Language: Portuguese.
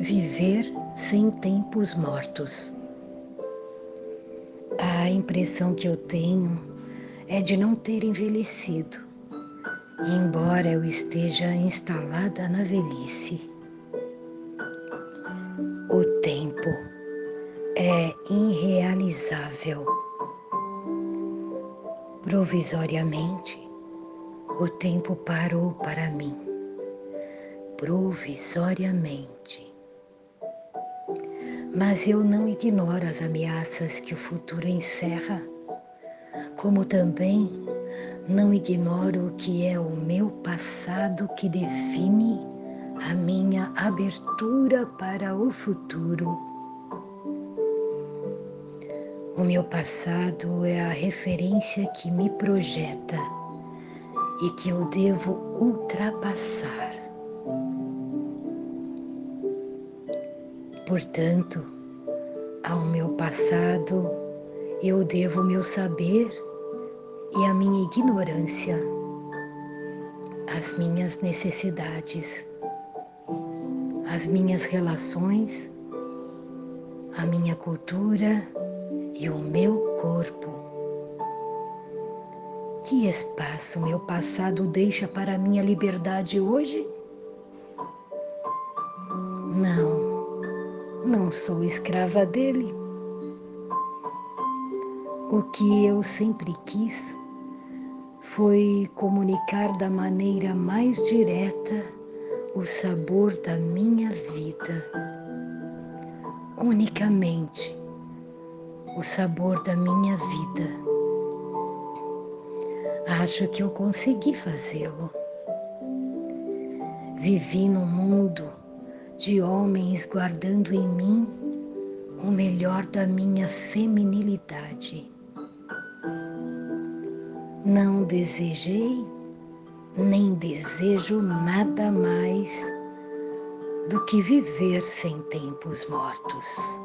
Viver sem tempos mortos. A impressão que eu tenho é de não ter envelhecido, embora eu esteja instalada na velhice. O tempo é irrealizável. Provisoriamente, o tempo parou para mim. Provisoriamente. Mas eu não ignoro as ameaças que o futuro encerra, como também não ignoro o que é o meu passado que define a minha abertura para o futuro. O meu passado é a referência que me projeta e que eu devo ultrapassar. Portanto, ao meu passado eu devo meu saber e a minha ignorância, as minhas necessidades as minhas relações, a minha cultura e o meu corpo. Que espaço meu passado deixa para a minha liberdade hoje? Não, não sou escrava dele. O que eu sempre quis foi comunicar da maneira mais direta o sabor da minha vida, unicamente o sabor da minha vida. Acho que eu consegui fazê-lo. Vivi num mundo de homens guardando em mim o melhor da minha feminilidade. Não desejei nem desejo nada mais do que viver sem tempos mortos.